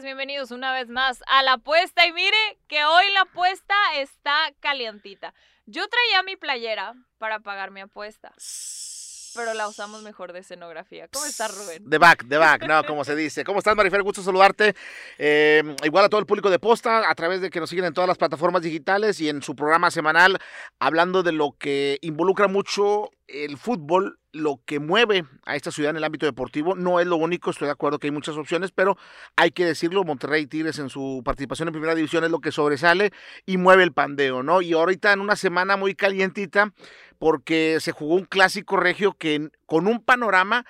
bienvenidos una vez más a la apuesta. Y mire que hoy la apuesta está calientita. Yo traía mi playera para pagar mi apuesta, pero la usamos mejor de escenografía. ¿Cómo estás, Rubén? De back, de back, no, como se dice. ¿Cómo estás, Marifer? Gusto saludarte. Eh, igual a todo el público de Posta, a través de que nos siguen en todas las plataformas digitales y en su programa semanal, hablando de lo que involucra mucho el fútbol, lo que mueve a esta ciudad en el ámbito deportivo. No es lo único, estoy de acuerdo que hay muchas opciones, pero hay que decirlo, Monterrey Tigres en su participación en primera división es lo que sobresale y mueve el pandeo, ¿no? Y ahorita en una semana muy calientita, porque se jugó un clásico regio que con un panorama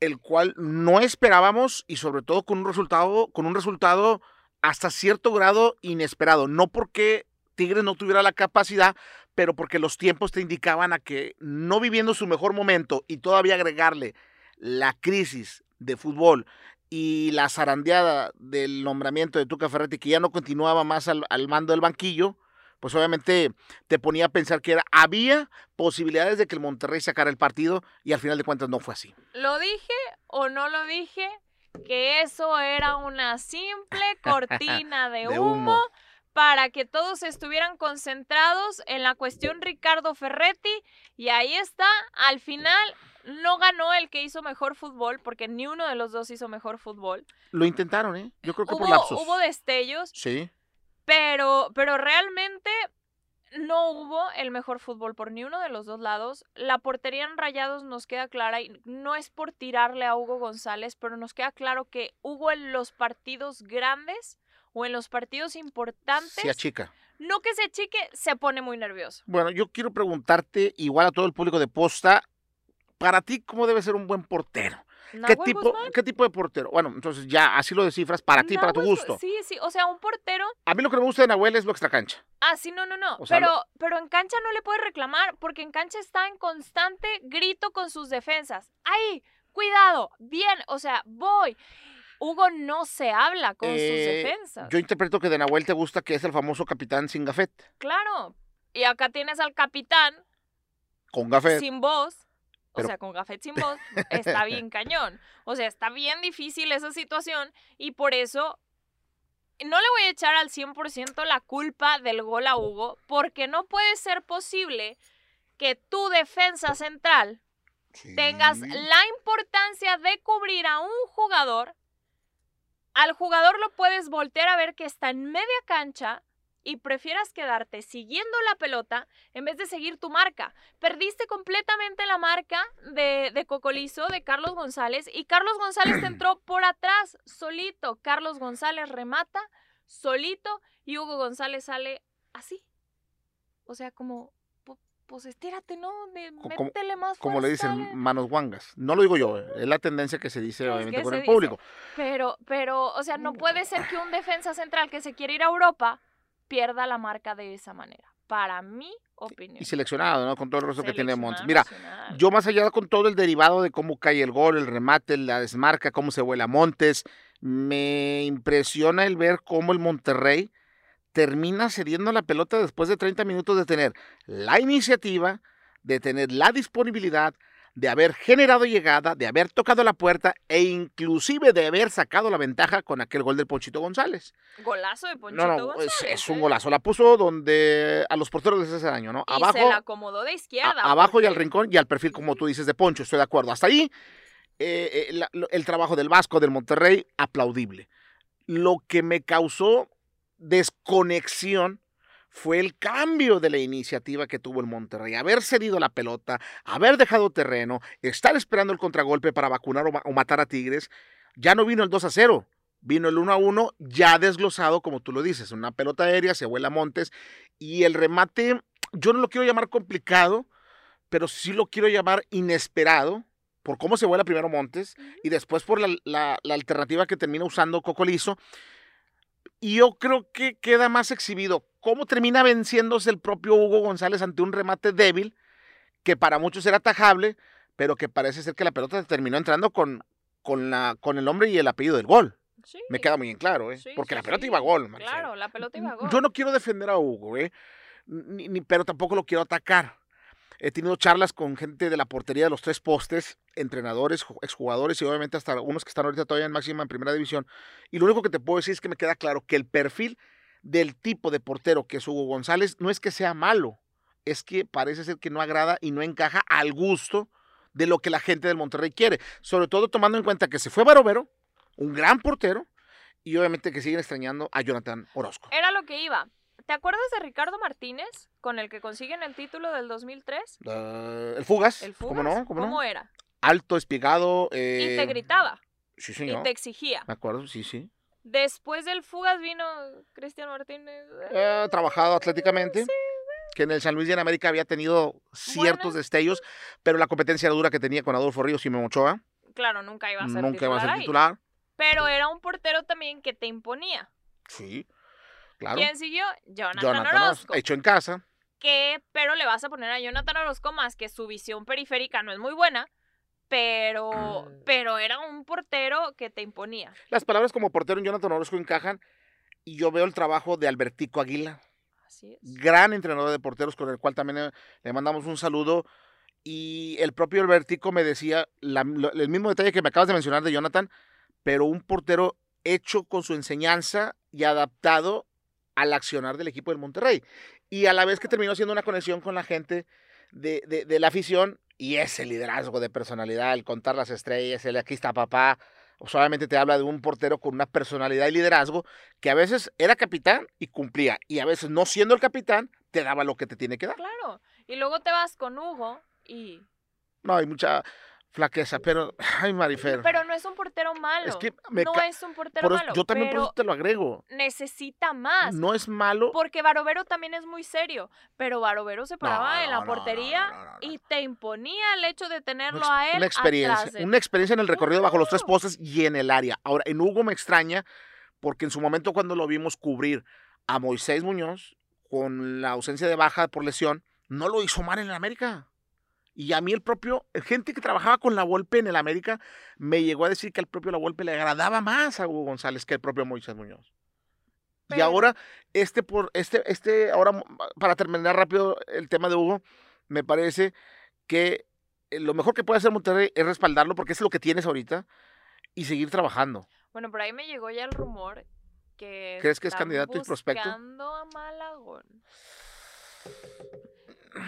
el cual no esperábamos y sobre todo con un resultado, con un resultado hasta cierto grado inesperado. No porque Tigres no tuviera la capacidad, pero porque los tiempos te indicaban a que no viviendo su mejor momento y todavía agregarle la crisis de fútbol y la zarandeada del nombramiento de Tuca Ferretti, que ya no continuaba más al, al mando del banquillo, pues obviamente te ponía a pensar que era, había posibilidades de que el Monterrey sacara el partido y al final de cuentas no fue así. ¿Lo dije o no lo dije? Que eso era una simple cortina de, De humo, humo. Para que todos estuvieran concentrados en la cuestión Ricardo Ferretti y ahí está, al final no ganó el que hizo mejor fútbol porque ni uno de los dos hizo mejor fútbol. Lo intentaron, ¿eh? Yo creo que por Hubo, lapsos. hubo destellos, Sí. pero, pero realmente no hubo el mejor fútbol por ni uno de los dos lados. La portería en rayados nos queda clara y no es por tirarle a Hugo González, pero nos queda claro que Hugo en los partidos grandes o en los partidos importantes, Sí, chica. no que se chique, se pone muy nervioso. Bueno, yo quiero preguntarte, igual a todo el público de posta, para ti, ¿cómo debe ser un buen portero? ¿Qué tipo, Guzmán, ¿Qué tipo de portero? Bueno, entonces ya así lo descifras para ti, para tu Gu- gusto. Sí, sí, o sea, un portero A mí lo que me gusta de Nahuel es lo extracancha. Ah, sí, no, no, no. O sea, pero, lo- pero en cancha no le puedes reclamar porque en cancha está en constante grito con sus defensas. ¡Ay! Cuidado, bien, o sea, voy. Hugo no se habla con sus Eh, defensas. Yo interpreto que de Nahuel te gusta que es el famoso capitán sin gafet. Claro. Y acá tienes al capitán Con gafet. sin voz. O sea, con gafet sin voz, está bien cañón. O sea, está bien difícil esa situación y por eso no le voy a echar al 100% la culpa del gol a Hugo, porque no puede ser posible que tu defensa central tengas Sí. la importancia de cubrir a un jugador. Al jugador lo puedes voltear a ver que está en media cancha y prefieras quedarte siguiendo la pelota en vez de seguir tu marca. Perdiste completamente la marca de, de Cocolizo, de Carlos González, y Carlos González te entró por atrás, solito. Carlos González remata, solito, y Hugo González sale así. O sea, como, pues estírate, ¿no? De, como- métele más Como le dicen, manos guangas. No lo digo yo, eh, es la tendencia que se dice Es obviamente con el dice. público. Pero, pero, o sea, no puede ser que un defensa central que se quiere ir a Europa pierda la marca de esa manera. Para mi opinión. Y seleccionado, ¿no? Con todo el resto que tiene Montes. Mira, nacional. yo más allá con todo el derivado de cómo cae el gol, el remate, la desmarca, cómo se vuela Montes, me impresiona el ver cómo el Monterrey termina cediendo la pelota después de 30 minutos de tener la iniciativa, de tener la disponibilidad, de haber generado llegada, de haber tocado la puerta e inclusive de haber sacado la ventaja con aquel gol del Ponchito González. Golazo de Ponchito No, no, es, González. es un ¿eh? golazo. La puso donde a los porteros les hace daño, ¿no? Y Abajo, se la acomodó de a- izquierda. abajo y al rincón y al perfil, como tú dices, de Poncho. Estoy de acuerdo. Hasta ahí, eh, eh, el trabajo del Vasco, del Monterrey, aplaudible. Lo que me causó desconexión fue el cambio de la iniciativa que tuvo el Monterrey. Haber cedido la pelota, haber dejado terreno, estar esperando el contragolpe para vacunar o, ma- o matar a Tigres. Ya no vino el 2 a 0. Vino el 1 a 1 ya desglosado, como tú lo dices, una pelota aérea, se vuela Montes y el remate, yo no lo quiero llamar complicado, pero sí lo quiero llamar inesperado, por cómo se vuela primero Montes y después por la, la- la alternativa que termina usando Cocolizo. Y yo creo que queda más exhibido cómo termina venciéndose el propio Hugo González ante un remate débil, que para muchos era atajable, pero que parece ser que la pelota terminó entrando con, con, la, con el nombre y el apellido del gol. Sí, Me queda muy en claro, ¿eh? sí, porque sí, la pelota iba a gol, Marcelo. Claro, la pelota iba a gol. Yo no quiero defender a Hugo, ¿eh? Ni- ni- pero tampoco lo quiero atacar. He tenido charlas con gente de la portería de los tres postes entrenadores, ju- exjugadores y obviamente hasta unos que están ahorita todavía en máxima en primera división. Y lo único que te puedo decir es que me queda claro que el perfil del tipo de portero que es Hugo González no es que sea malo, es que parece ser que no agrada y no encaja al gusto de lo que la gente del Monterrey quiere. Sobre todo tomando en cuenta que se fue Barovero, un gran portero, y obviamente que siguen extrañando a Jonathan Orozco. Era lo que iba. ¿Te acuerdas de Ricardo Martínez, con el que consiguen el título del 2003? Ah, el Fugas, El ¿cómo Fugas. no? ¿Cómo no? era? Alto, espigado. Y eh, te gritaba, Sí, y señor. te exigía. Me acuerdo, sí, sí. Después del Fugas vino Cristian Martínez. Trabajado atléticamente. Que en el San Luis y en América había tenido ciertos destellos, pero la competencia dura que tenía con Adolfo Ríos y Memo Ochoa Claro, nunca iba a ser nunca iba a ser ahí. titular. Pero era un portero también que te imponía. Sí, claro. ¿Quién siguió? Jonathan, Jonathan Orozco. Hecho en casa. que, pero le vas a poner a Jonathan Orozco más que su visión periférica no es muy buena, pero, Mm. pero era un portero que te imponía. Las palabras como portero en Jonathan Orozco encajan y yo veo el trabajo de Albertico Aguila, Así es. gran entrenador de porteros con el cual también eh, le mandamos un saludo. Y el propio Albertico me decía la- lo- el mismo detalle que me acabas de mencionar de Jonathan, pero un portero hecho con su enseñanza y adaptado al accionar del equipo del Monterrey. Y a la vez que terminó siendo una conexión con la gente de, de- de la afición y ese liderazgo de personalidad, el contar las estrellas, el aquí está papá, solamente te habla de un portero con una personalidad y liderazgo que a veces era capitán y cumplía, y a veces no siendo el capitán, te daba lo que te tiene que dar. Claro. Y luego te vas con Hugo y... No, hay mucha flaqueza, pero, ay, Marifer. Pero no es un portero malo. es que me no es un portero por eso- malo. yo también por eso te lo agrego. necesita más. No es malo. Porque Barovero también es muy serio. Pero Barovero se paraba No, en la portería no, y te imponía el hecho de tenerlo a él. una experiencia, atrás de él. una experiencia en el recorrido bajo los tres Claro. postes y en el área. Ahora, en Hugo me extraña porque en su momento cuando lo vimos cubrir a Moisés Muñoz con la ausencia de baja por lesión, no lo hizo mal en el América. Y a mí el propio, gente que trabajaba con la Volpe en el América, me llegó a decir que al propio la Volpe le agradaba más a Hugo González que el propio Moisés Muñoz. Y ahora, este por, este, este, ahora, para terminar rápido el tema de Hugo, me parece que eh, lo mejor que puede hacer Monterrey es respaldarlo porque es lo que tienes ahorita y seguir trabajando. Bueno, por ahí me llegó ya el rumor que. ¿Crees que es candidato y prospecto? buscando a Malagón.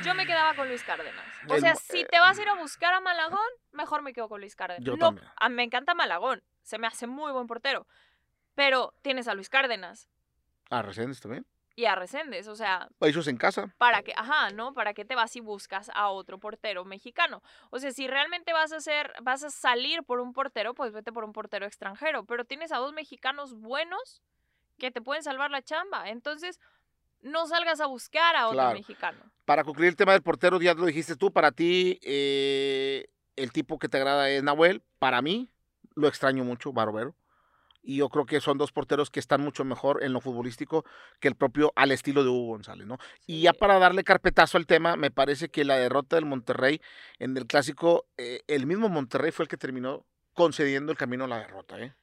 Yo me quedaba con Luis Cárdenas. O sea, si eh, te vas a ir a buscar a Malagón, mejor me quedo con Luis Cárdenas. Yo no, también. a- me encanta Malagón. Se me hace muy buen portero. Pero tienes a Luis Cárdenas Ah, Reséndez también. y a Reséndez. O sea, Ellos en casa. ¿para qué? Ajá, ¿no? ¿Para qué te vas y buscas a otro portero mexicano? O sea, si realmente vas a hacer, vas a salir por un portero, pues vete por un portero extranjero. Pero tienes a dos mexicanos buenos que te pueden salvar la chamba. Entonces, no salgas a buscar a otro Claro. mexicano. Para concluir el tema del portero, ya lo dijiste tú, para ti eh, el tipo que te agrada es Nahuel. Para mí, lo extraño mucho, Barovero. Y yo creo que son dos porteros que están mucho mejor en lo futbolístico que el propio al estilo de Hugo González, ¿no? Y ya para darle carpetazo al tema, me parece que la derrota del Monterrey en el clásico, eh, el mismo Monterrey fue el que terminó concediendo el camino a la derrota, ¿eh?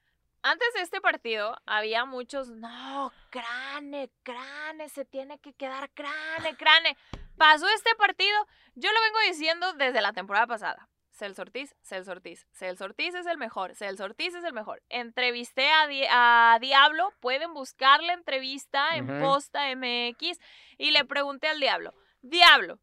Antes de este partido, había muchos, no, Crane, Crane, se tiene que quedar Crane, Crane. Pasó este partido, yo lo vengo diciendo desde la temporada pasada. Celso Ortiz, Celso Ortiz, Celso Ortiz es el mejor, Celso Ortiz es el mejor. Entrevisté a, Di- a Diablo, pueden buscar la entrevista en. Posta MX y le pregunté al Diablo, Diablo,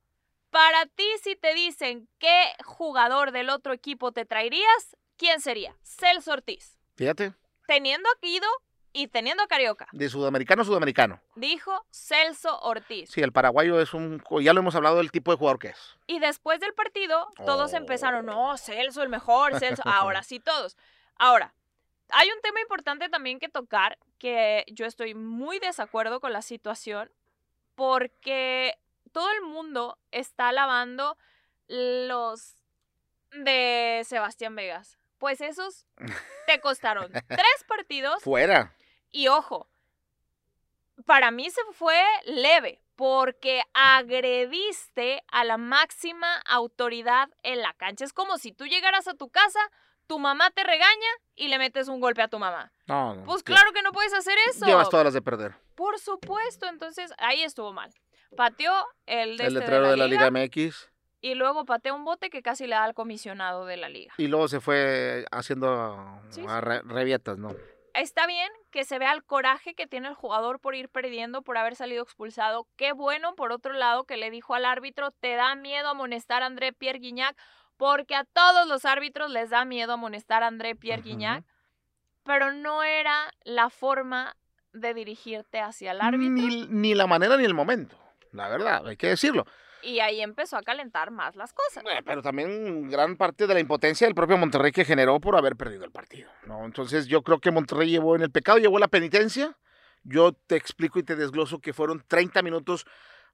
para ti si te dicen qué jugador del otro equipo te traerías, ¿quién sería? Celso Ortiz Fíjate, teniendo a Guido y teniendo a Carioca. de sudamericano a sudamericano. Dijo Celso Ortiz. Sí, el paraguayo es un, ya lo hemos hablado del tipo de jugador que es. Y después del partido, todos Oh. empezaron, no, Celso el mejor, Celso. Ahora sí, todos. Ahora, hay un tema importante también que tocar, que yo estoy muy desacuerdo con la situación, porque todo el mundo está alabando los de Sebastián Vegas. Pues esos te costaron tres partidos Fuera. Y ojo, para mí se fue leve porque agrediste a la máxima autoridad en la cancha. Es como si tú llegaras a tu casa, tu mamá te regaña y le metes un golpe a tu mamá. No, no, Pues claro que no puedes hacer eso. Llevas todas las de perder. Por supuesto, entonces ahí estuvo mal. Pateó el, de el este letrero de la Liga MX. Y luego patea un bote que casi le da al comisionado de la liga. Y luego se fue haciendo Sí, a re- revietas, ¿no? Está bien que se vea el coraje que tiene el jugador por ir perdiendo, por haber salido expulsado. Qué bueno, por otro lado, que le dijo al árbitro, te da miedo amonestar a André Pierre Guignac, porque a todos los árbitros les da miedo amonestar a André Pierre. Guignac, pero no era la forma de dirigirte hacia el árbitro. Ni, ni la manera ni el momento, la verdad, hay que decirlo. Y ahí empezó a calentar más las cosas. Eh, Pero también gran parte de la impotencia del propio Monterrey que generó por haber perdido el partido, ¿no? Entonces yo creo que Monterrey llevó en el pecado, llevó la penitencia. Yo te explico y te desgloso que fueron 30 minutos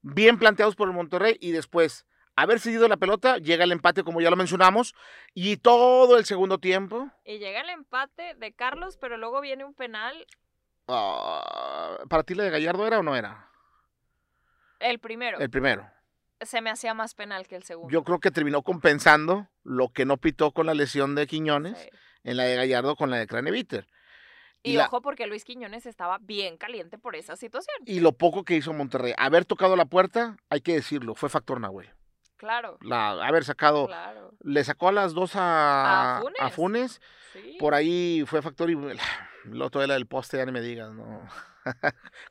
bien planteados por el Monterrey y después haber cedido la pelota, llega el empate como ya lo mencionamos y todo el segundo tiempo, Y llega el empate de Carlos, pero luego viene un penal, ah, ¿para ti la de Gallardo era o no era? el primero. El primero. Se me hacía más penal que el segundo. Yo creo que terminó compensando lo que no pitó con la lesión de Quiñones Sí. en la de Gallardo con la de Craneviter. Y, Y la- ojo porque Luis Quiñones estaba bien caliente por esa situación. Y lo poco que hizo Monterrey, haber tocado la puerta, hay que decirlo, fue factor Nahuel. Claro, La, haber sacado, claro. le sacó a las dos a, A Funes. a Funes, Sí. por ahí fue factor y lo otro era del poste, ya ni me digas, ¿no.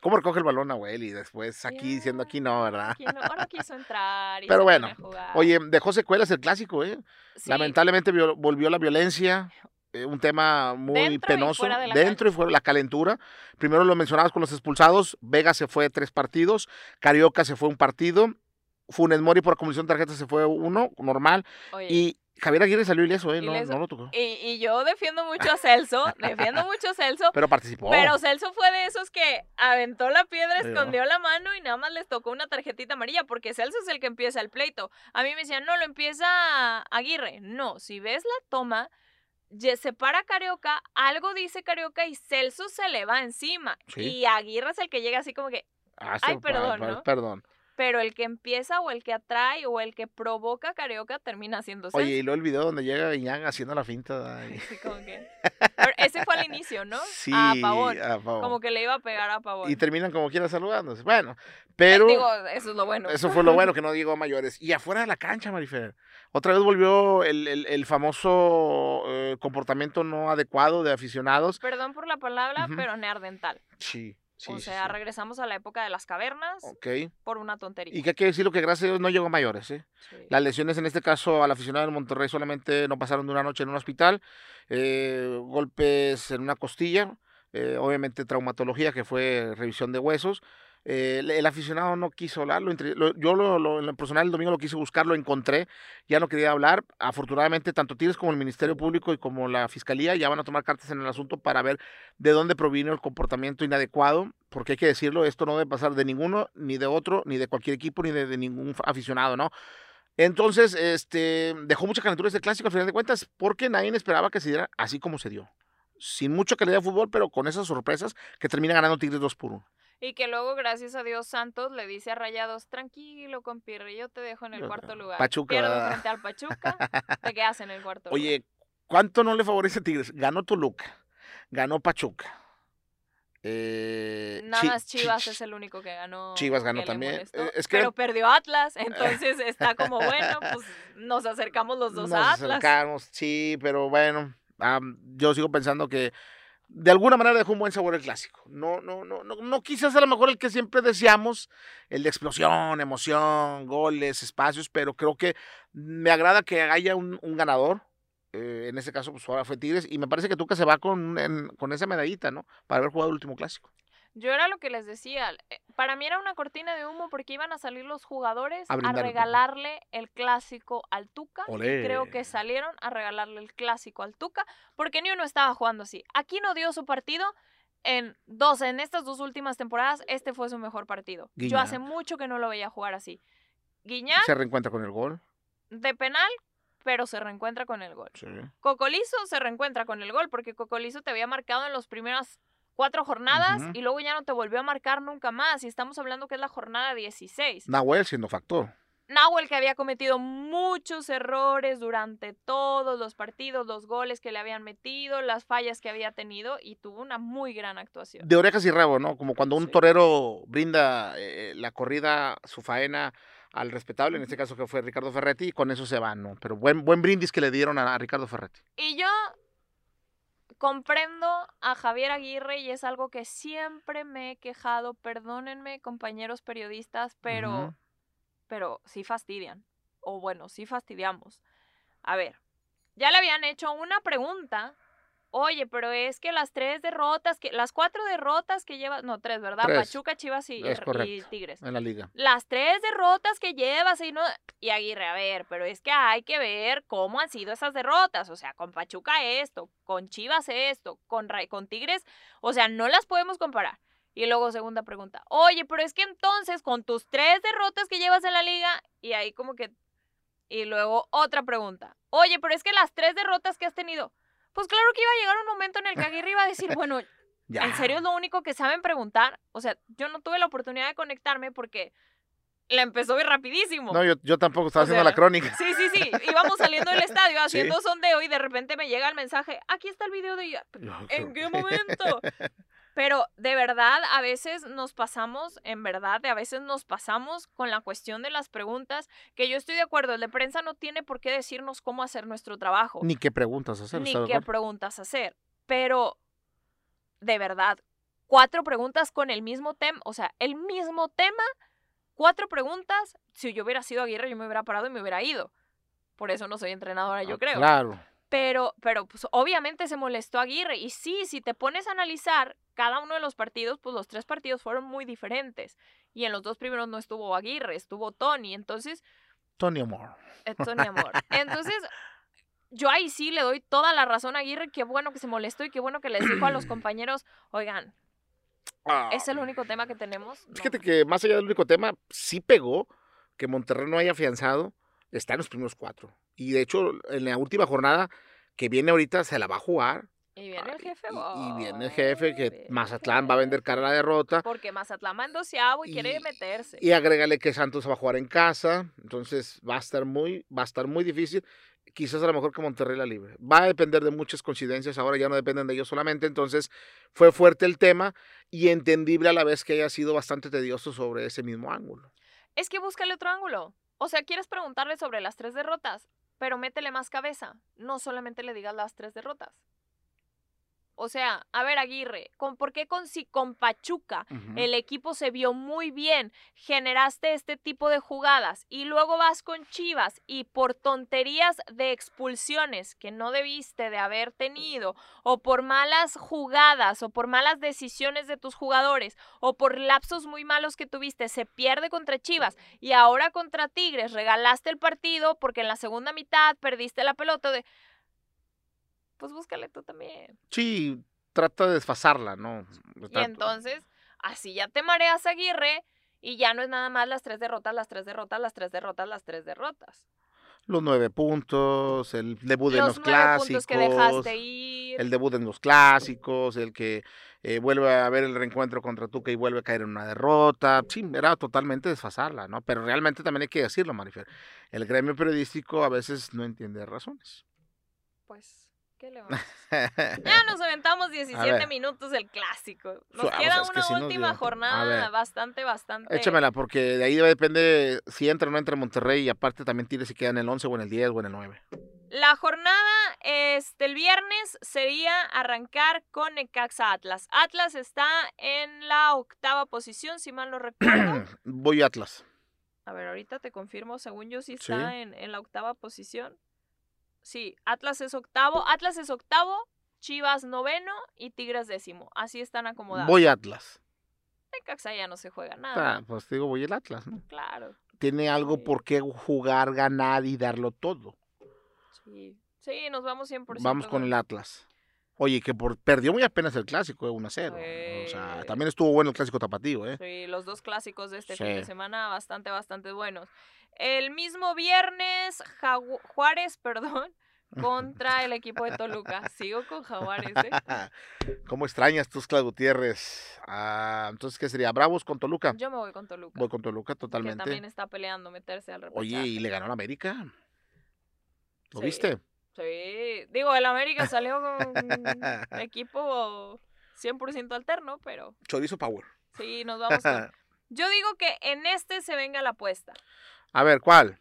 ¿Cómo recoge el balón Nahuel? Y después aquí diciendo aquí no, ¿verdad? Aquí no- ahora quiso entrar. Y Pero bueno. Oye, dejó secuelas el clásico, ¿eh? Sí, Lamentablemente volvió la violencia, eh, un tema muy Dentro y penoso, fuera de la dentro y fuera la calentura. Primero lo mencionabas con los expulsados, Vega se fue tres partidos, Carioca se fue un partido, Funes Mori por acumulación de tarjetas se fue uno, normal, oye, y Javier Aguirre salió ileso, ¿eh? No, Ileso. no lo tocó. y, y yo defiendo mucho a Celso, defiendo mucho a Celso, Pero participó. pero Celso fue de esos que aventó la piedra, Sí, escondió la mano y nada más les tocó una tarjetita amarilla, porque Celso es el que empieza el pleito. A mí me decían, no, lo empieza Aguirre. No, si ves la toma, se para Carioca, algo dice Carioca y Celso se le va encima. Sí. Y Aguirre es el que llega así como que, Ah, Ay, perdón, ¿no? Perdón. Pero el que empieza o el que atrae o el que provoca Carioca termina siendo Celso. Oye, y luego el video donde llega Iñán haciendo la finta. Así como que- Pero ese fue al inicio, ¿no? Sí, a Pavón. a Pavón. Como que le iba a pegar a Pavón. Y terminan como quiera saludándose. Bueno, pero... Digo, eso es lo bueno. Eso fue lo bueno que no llegó a mayores. Y afuera de la cancha, Marifer. Otra vez volvió el, el- el famoso eh, comportamiento no adecuado de aficionados. Perdón por la palabra, pero neardental. Sí, sí. o sea, sí. regresamos a la época de las cavernas por una tontería. Y que hay que decirlo que gracias a Dios no llegó a mayores. ¿eh? Sí. Las lesiones en este caso al aficionado del Monterrey solamente no pasaron de una noche en un hospital. eh, golpes en una costilla. eh, obviamente traumatología que fue revisión de huesos. Eh, el, aficionado no quiso hablar. yo lo, lo- en lo personal el domingo lo quise buscar, lo encontré. Ya no quería hablar. Afortunadamente tanto Tigres como el Ministerio Público y como la Fiscalía ya van a tomar cartas en el asunto para ver de dónde provino el comportamiento inadecuado. Porque hay que decirlo, esto no debe pasar de ninguno, ni de otro, ni de cualquier equipo, ni de, de ningún aficionado, ¿no? Entonces, este, dejó mucha calentura este clásico al final de cuentas, porque nadie esperaba que se diera así como se dio. Sin mucha calidad de fútbol, pero con esas sorpresas que termina ganando Tigres 2 por 1. Y que luego, gracias a Dios, Santos le dice a Rayados, tranquilo, compirre, yo te dejo en el cuarto lugar. Pachuca. Pierdes frente al Pachuca, te quedas en el cuarto lugar. Oye, ¿cuánto no le favorece a Tigres? Ganó Toluca, ganó Pachuca. Eh, Nada más Chi- Chivas Chi- es el único que ganó. Chivas ganó también. Eh, es que- Pero perdió Atlas, entonces está como bueno, pues nos acercamos los dos Nos a Atlas. acercamos, sí, pero bueno, yo sigo pensando que de alguna manera dejó un buen sabor el clásico. No, no, no, no, no quizás a lo mejor el que siempre deseamos, el de explosión, emoción, goles, espacios, pero creo que me agrada que haya un, ganador. eh, en este caso, pues ahora fue Tigres, y me parece que Tuca se va con, en- con esa medallita, ¿no? Para haber jugado el último clásico. Yo era lo que les decía, eh, para mí era una cortina de humo porque iban a salir los jugadores A regalarle el clásico al Tuca. y creo que salieron a regalarle el clásico al Tuca porque ni uno estaba jugando así. Aquí no dio su partido. En dos, en estas dos últimas temporadas, este fue su mejor partido. Yo hace mucho que no lo veía jugar así. Guiñac Se reencuentra con el gol. de penal, pero se reencuentra con el gol. Sí. Cocolizo se reencuentra con el gol porque Cocolizo te había marcado en las primeras cuatro jornadas y luego ya no te volvió a marcar nunca más. Y estamos hablando que es la jornada 16. Nahuel siendo factor. Nahuel que había cometido muchos errores durante todos los partidos, los goles que le habían metido, las fallas que había tenido y tuvo una muy gran actuación. de orejas y rabo, ¿no? Como cuando un Sí. torero brinda eh, la corrida, su faena al respetable, en este caso que fue Ricardo Ferretti, y con eso se van, ¿no? Pero buen, buen brindis que le dieron a, a Ricardo Ferretti. Y yo comprendo a Javier Aguirre y es algo que siempre me he quejado. Perdónenme, compañeros periodistas, pero, pero sí fastidian. O bueno, sí fastidiamos. A ver, ya le habían hecho una pregunta. Oye, pero es que las tres derrotas, que las cuatro derrotas que llevas, no, tres, ¿verdad? Tres. Pachuca, Chivas y, correcto. Tigres. En la liga. Las tres derrotas que llevas y no. Y Aguirre, a ver, pero es que hay que ver cómo han sido esas derrotas. O sea, con Pachuca esto, con Chivas esto, con, con Tigres. O sea, no las podemos comparar. Y luego, segunda pregunta. Oye, pero es que entonces, con tus tres derrotas que llevas en la liga, y ahí como que. Y luego, otra pregunta. Oye, pero es que las tres derrotas que has tenido. Pues claro que iba a llegar un momento en el que Aguirre iba a decir, bueno, Ya. ¿En serio es lo único que saben preguntar? O sea, yo no tuve la oportunidad de conectarme porque la empezó muy rapidísimo. No, yo, yo tampoco estaba O haciendo sea, la crónica. Sí, sí, sí. Íbamos saliendo del estadio Sí. haciendo sondeo y de repente me llega el mensaje, aquí está el video de ella. ¿En qué momento? Pero de verdad, a veces nos pasamos, en verdad, de a veces nos pasamos con la cuestión de las preguntas, que yo estoy de acuerdo, el de prensa no tiene por qué decirnos cómo hacer nuestro trabajo Ni qué preguntas hacer. ni ¿está de qué preguntas hacer. Pero, de verdad, cuatro preguntas con el mismo tema, o sea, el mismo tema, cuatro preguntas. Si yo hubiera sido Aguirre, yo me hubiera parado y me hubiera ido. Por eso no soy entrenadora, yo Ah, creo. Claro. Pero, pero pues obviamente se molestó Aguirre. Y sí, si te pones a analizar cada uno de los partidos, pues los tres partidos fueron muy diferentes. Y en los dos primeros no estuvo Aguirre, estuvo Tony. Entonces, Tony Amor. eh, Tony Amor. Entonces, yo ahí sí le doy toda la razón a Aguirre. Qué bueno que se molestó y qué bueno que les dijo a los compañeros, oigan, ¿es el único tema que tenemos? No. Fíjate que más allá del único tema, sí pegó que Monterrey no haya afianzado, está en los primeros cuatro. Y de hecho, en la última jornada que viene ahorita se la va a jugar. Y viene el jefe. Y, y viene el jefe que Mazatlán va a vender cara a la derrota. Porque Mazatlán va en doceavo y, quiere Y- meterse. Y agrégale que Santos va a jugar en casa. Entonces va a estar muy, va a estar muy difícil. Quizás a lo mejor que Monterrey la libre. Va a depender de muchas coincidencias. Ahora ya no dependen de ellos solamente. Entonces fue fuerte el tema y entendible a la vez que haya sido bastante tedioso sobre ese mismo ángulo. Es que búscale otro ángulo. O sea, quieres preguntarle sobre las tres derrotas, pero métele más cabeza. No solamente le digas las tres derrotas. O sea, a ver, Aguirre, ¿con, ¿por qué con, si con Pachuca el equipo se vio muy bien, generaste este tipo de jugadas y luego vas con Chivas y por tonterías de expulsiones que no debiste de haber tenido o por malas jugadas o por malas decisiones de tus jugadores o por lapsos muy malos que tuviste se pierde contra Chivas y ahora contra Tigres regalaste el partido porque en la segunda mitad perdiste la pelota de pues búscale tú también. Sí, trata de desfasarla, ¿no? Y entonces, así ya te mareas Aguirre y ya no es nada más las tres derrotas, las tres derrotas, las tres derrotas, las tres derrotas. Los nueve puntos, el debut en Los los nueve clásicos. que dejaste ir. el debut en los clásicos, el que eh, vuelve a ver el reencuentro contra Tuca y vuelve a caer en una derrota. Sí, era totalmente desfasarla, ¿no? Pero realmente también hay que decirlo, Marifer. El gremio periodístico a veces no entiende razones. Pues, ¿qué le vamos a hacer? Ya nos aventamos 17 ver. minutos del clásico. Nos queda que una sí última jornada bastante, bastante. Échamela, porque de ahí depende si entra o no entra Monterrey y aparte también tire si queda en el 11 o en el 10 o en el 9. La jornada este, el viernes sería arrancar con Necaxa Atlas. Atlas está en la octava posición, si mal no recuerdo. Voy Atlas. A ver, ahorita te confirmo, según yo sí Sí. está en, en la octava posición. Sí, Atlas es octavo, Atlas es octavo, Chivas noveno y Tigres décimo. Así están acomodados. Voy Atlas. Necaxa ya no se juega nada. Ah, pues digo, voy el Atlas, ¿no? Claro, Tiene algo Sí. por qué jugar, ganar y darlo todo. sí. Sí, nos vamos 100%. Vamos con el Atlas. Oye, que por, perdió muy apenas el clásico, eh, 1-0. O sea, también estuvo bueno el clásico tapatío, ¿eh? Sí, los dos clásicos de este fin de semana bastante, bastante buenos. El mismo viernes, Jagu- Juárez, perdón, contra el equipo de Toluca. Sigo con Jaguares, ¿eh? ¿Cómo extrañas tú, Claudio Gutiérrez? Ah, entonces, ¿qué sería? ¿Bravos con Toluca? Yo me voy con Toluca. Voy con Toluca Que totalmente. también está peleando meterse al repechaje. Oye, y le ganó a América. ¿Lo Sí. viste? Sí, digo, el América salió con un equipo 100% alterno, pero Chorizo Power. sí, nos vamos con... Yo digo que en este se venga la apuesta. A ver, ¿cuál?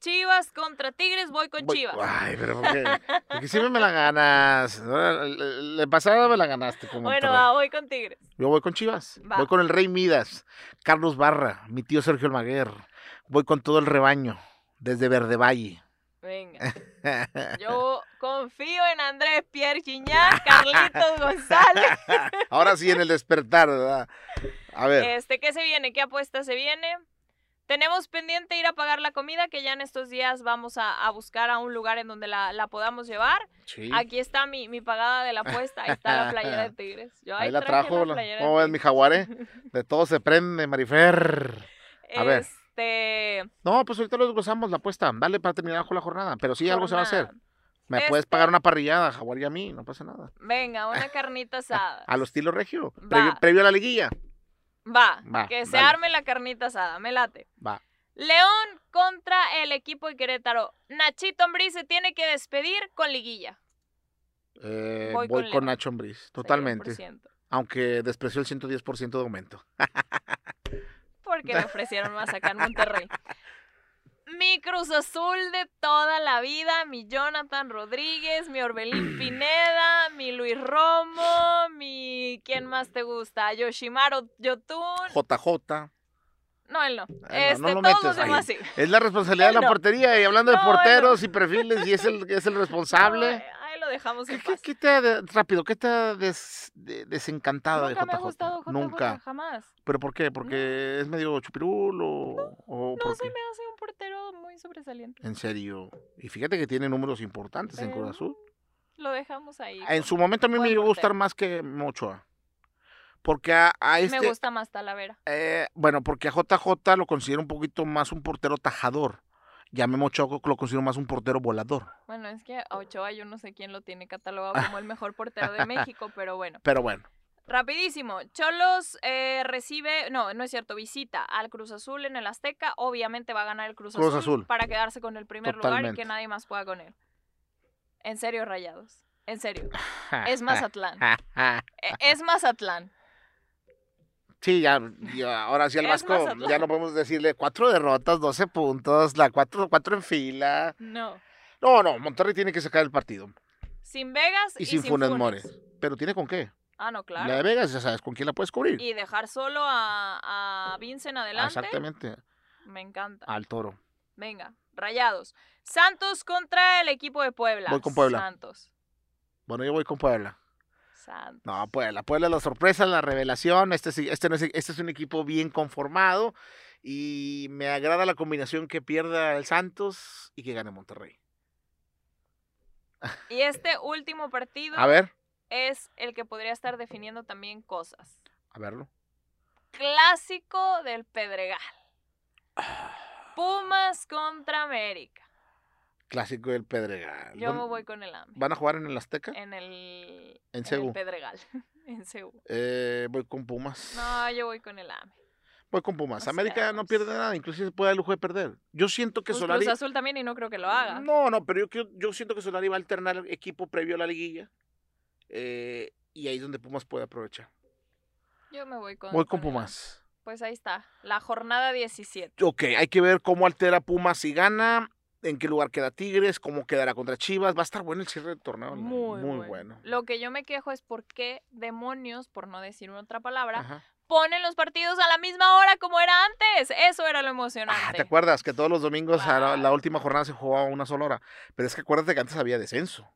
Chivas contra Tigres, voy con Voy- Chivas. Ay, pero ¿por qué? Porque siempre me la ganas. El pasado me la ganaste Bueno, va, voy con Tigres. Yo voy con Chivas. Va. Voy con el Rey Midas, Carlos Barra, mi tío Sergio Almaguer. Voy con todo el rebaño, desde Verde Valle. Venga. Yo confío en Andrés Pierre Gignac, Carlitos González. Ahora sí en el despertar, ¿verdad? A ver. Este, ¿qué se viene? ¿Qué apuesta se viene? Tenemos pendiente ir a pagar la comida, que ya en estos días vamos a, a buscar a un lugar en donde la, la podamos llevar. Sí. Aquí está mi, mi pagada de la apuesta. Ahí está la playera de Tigres. Yo Ahí la trajo. la- ¿Cómo ves, mi jaguare? De todo se prende, Marifer. A ver. Este, No, pues ahorita lo desglosamos la apuesta. Dale para terminar con la jornada. Pero sí, algo se va a hacer. Me puedes Este- pagar una parrillada, jaguar y a mí, no pasa nada. Venga, una carnita asada. A lo estilo regio. Previo, previo a la liguilla. Va, Va, que se arme la carnita asada, me late. Va. León contra el equipo de Querétaro. Nachito Ambriz se tiene que despedir con liguilla. Eh, Voy voy con. Nacho Ambriz, totalmente. 100%. Aunque despreció el 110% de aumento. Porque le ofrecieron más acá en Monterrey. Mi Cruz Azul de toda la vida, mi Jonathan Rodríguez, mi Orbelín Pineda, mi Luis Romo, mi... ¿Quién más te gusta? Yoshimaru Yotun. JJ. No, él no. Ah, no, Este, no lo todos metes los ahí. demás sí. Es la responsabilidad de la No. portería. Y hablando de porteros y perfiles, y es el, es el responsable. Lo dejamos ¿Qué, en qué- paz. qué te ha, rápido, qué te ha des- de- desencantado Nunca de me ha JJ? gustado JJ, Nunca. jamás. ¿Pero por qué? ¿Porque es medio chupirul o, o No se me hace un portero muy sobresaliente. En serio. Y fíjate que tiene números importantes en Cruz Azul. Lo dejamos ahí. En su momento a mí me llegó a gustar más que Mochoa. Porque a, a este... Me gusta más Talavera. eh, bueno, porque a JJ lo considero un poquito más un portero tajador. Y a Memo Ochoa lo considero más un portero volador. Bueno, es que a Ochoa yo no sé quién lo tiene catalogado como el mejor portero de México, pero bueno. Pero bueno, Rapidísimo. Cholos eh, recibe, no, no es cierto, visita al Cruz Azul en el Azteca. Obviamente va a ganar el Cruz, Cruz Azul, Azul. para quedarse con el primer lugar y que nadie más pueda con él. En serio, rayados. En serio. Es Mazatlán. E- Es Mazatlán. Sí, ya, ya, ahora sí al Vasco Mazatlán. ya no podemos decirle cuatro derrotas, 12 puntos, la cuatro, cuatro en fila. No. No, no, Monterrey tiene que sacar el partido. Sin Vegas Y, y, sin, Funes Mori. Pero tiene con qué. Ah, no, La de claro. Vegas, ya sabes con quién la puedes cubrir. Y dejar solo a, a Vincent adelante. Exactamente, Me encanta. al toro. Venga, rayados. Santos contra el equipo de Puebla. Voy con Puebla. Santos. Bueno, yo voy con Puebla. No, Puebla. Puebla la sorpresa, la revelación. Este, este, no es, este es un equipo bien conformado. Y me agrada la combinación que pierda el Santos y que gane Monterrey. Y este último partido A ver, es el que podría estar definiendo también cosas. a verlo. Clásico del Pedregal. Pumas contra América. Clásico del Pedregal. Yo ¿Dónde- me voy con el AME. ¿Van a jugar en el Azteca? En el, En el Cebu. Pedregal. en Cebu. Eh, voy con Pumas. No, yo voy con el AME. Voy con Pumas. América no pierde nada, inclusive se puede dar el lujo de perder. Yo siento que Pues Solari. Cruz Azul también y no creo que lo haga. No, no, pero yo, yo siento que Solari va a alternar el equipo previo a la liguilla. eh, y ahí es donde Pumas puede aprovechar. Yo me voy con Voy con. Pumas. Pues ahí está. La jornada 17. Ok, hay que ver cómo altera Pumas si gana, en qué lugar queda Tigres, cómo quedará contra Chivas. Va a estar bueno el cierre del torneo. Muy, Muy bueno. bueno. Lo que yo me quejo es por qué demonios, por no decir otra palabra, Ajá. ponen los partidos a la misma hora como era antes. Eso era lo emocionante. Ah, ¿Te acuerdas que todos los domingos a la, la última jornada se jugaba una sola hora? Pero es que acuérdate que antes había descenso.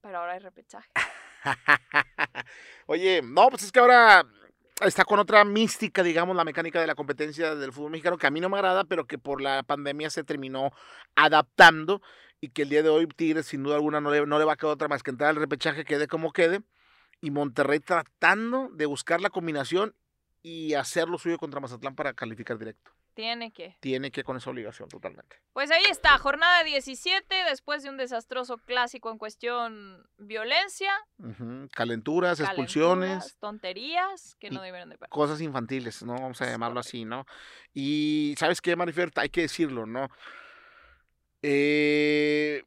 Pero ahora hay repechaje. Oye, no, pues es que ahora está con otra mística, digamos, la mecánica de la competencia del fútbol mexicano, que a mí no me agrada, pero que por la pandemia se terminó adaptando y que el día de hoy Tigres sin duda alguna no le, no le va a quedar otra más que entrar al repechaje, quede como quede, y Monterrey tratando de buscar la combinación y hacer lo suyo contra Mazatlán para calificar directo. Tiene que. Tiene que con esa obligación totalmente. Pues ahí está, jornada 17, después de un desastroso clásico en cuestión violencia, Calenturas, expulsiones. tonterías que no debieron de pasar. cosas infantiles, ¿no? Vamos a llamarlo así, ¿no? Y ¿sabes qué, Marifer? Hay que decirlo, ¿no? Eh,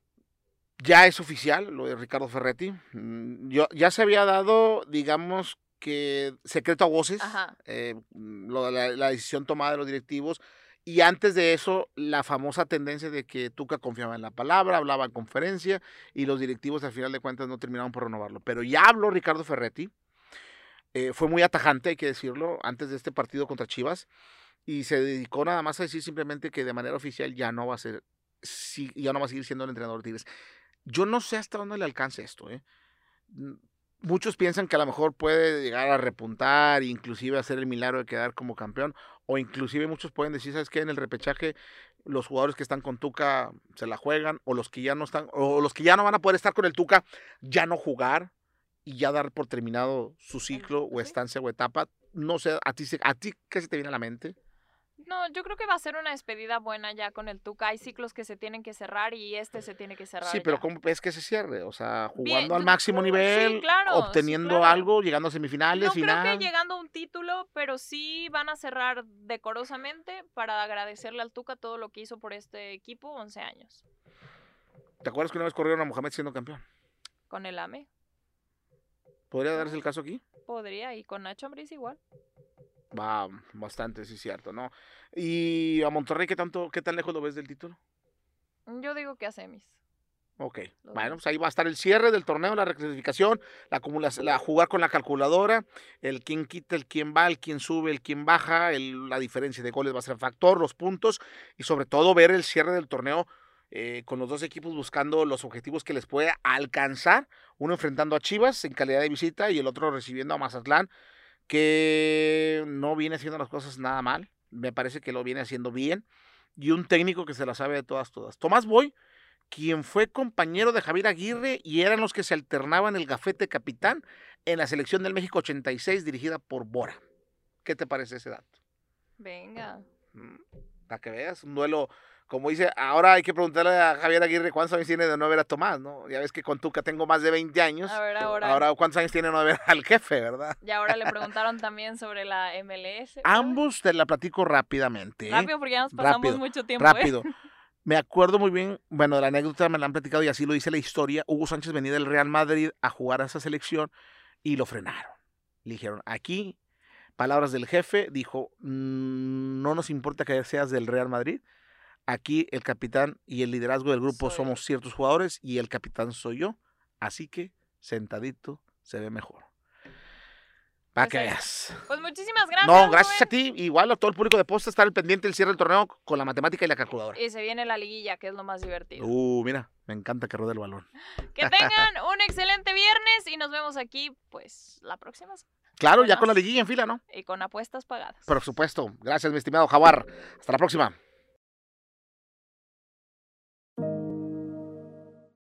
ya es oficial lo de Ricardo Ferretti. Mm, Yo, ya se había dado, digamos, que secreto a voces, eh, mm, lo la, la decisión tomada de los directivos Y antes de eso, la famosa tendencia de que Tuca confiaba en la palabra, hablaba en conferencia y los directivos al final de cuentas no terminaron por renovarlo. Pero ya habló Ricardo Ferretti, eh, fue muy atajante, hay que decirlo, antes de este partido contra Chivas y se dedicó nada más a decir simplemente que de manera oficial ya no va a ser, ya no va a seguir siendo el entrenador de Tigres. Yo no sé hasta dónde le alcance esto, ¿eh? Muchos piensan que a lo mejor puede llegar a repuntar, inclusive hacer el milagro de quedar como campeón, o inclusive muchos pueden decir, ¿sabes qué? En el repechaje los jugadores que están con Tuca se la juegan, o los que ya no están, o los que ya no van a poder estar con el Tuca, ya no jugar y ya dar por terminado su ciclo o estancia o etapa. No sé, a ti, a ti ¿qué se te viene a la mente? No, yo creo que va a ser una despedida buena ya con el Tuca. Hay ciclos que se tienen que cerrar y este se tiene que cerrar. Sí, pero ¿cómo ves que se cierre? O sea, jugando al máximo nivel, obteniendo algo, llegando a semifinales, no final. creo que llegando a un título, pero sí van a cerrar decorosamente para agradecerle al Tuca todo lo que hizo por este equipo 11 años. ¿Te acuerdas que una vez corrieron a Mohamed siendo campeón? Con el AME. ¿Podría darse el caso aquí? Podría, y con Nacho Ambriz igual. Va bastante, sí, cierto, ¿no? ¿Y a Monterrey qué tanto, qué tan lejos lo ves del título? Yo digo que a semis. Ok, bueno, pues ahí va a estar el cierre del torneo, la reclasificación, la, la jugar con la calculadora, el quién quita, el quién va, el quién sube, el quién baja, la diferencia de goles va a ser factor, los puntos y sobre todo ver el cierre del torneo eh, con los dos equipos buscando los objetivos que les puede alcanzar, uno enfrentando a Chivas en calidad de visita y el otro recibiendo a Mazatlán que no viene haciendo las cosas nada mal, me parece que lo viene haciendo bien, y un técnico que se la sabe de todas, todas. Tomás Boy, quien fue compañero de Javier Aguirre y eran los que se alternaban el gafete capitán en la selección del México 86 dirigida por Bora. ¿Qué te parece ese dato? Venga. Mm, para que veas, un duelo como dice, ahora hay que preguntarle a Javier Aguirre cuántos años tiene de no ver a Tomás, ¿no? Ya ves que con Tuca tengo más de 20 años. A ver, ahora. Ahora, ¿cuántos años tiene de no ver al jefe, verdad? Y ahora le preguntaron también sobre la MLS. Ambos te la platico rápidamente. ¿eh? Rápido, porque ya nos pasamos mucho tiempo. ¿eh? Rápido. Me acuerdo muy bien, bueno, de la anécdota me la han platicado y así lo dice la historia. Hugo Sánchez venía del Real Madrid a jugar a esa selección y lo frenaron. Le dijeron, aquí, palabras del jefe, dijo, mm, no nos importa que seas del Real Madrid, Aquí el capitán y el liderazgo del grupo somos ciertos jugadores y el capitán soy yo. Así que sentadito se ve mejor. Para pues que veas. Pues muchísimas gracias. No, gracias a ti. Igual a todo el público de posta estar al pendiente del cierre del torneo con la matemática y la calculadora. Y se viene la liguilla, que es lo más divertido. Uh, mira, me encanta que rode el balón. Que tengan un excelente viernes y nos vemos aquí, pues, la próxima. Claro, ya con la liguilla en fila, ¿no? Y con apuestas pagadas. Por supuesto. Gracias, mi estimado Jaguar. Hasta la próxima.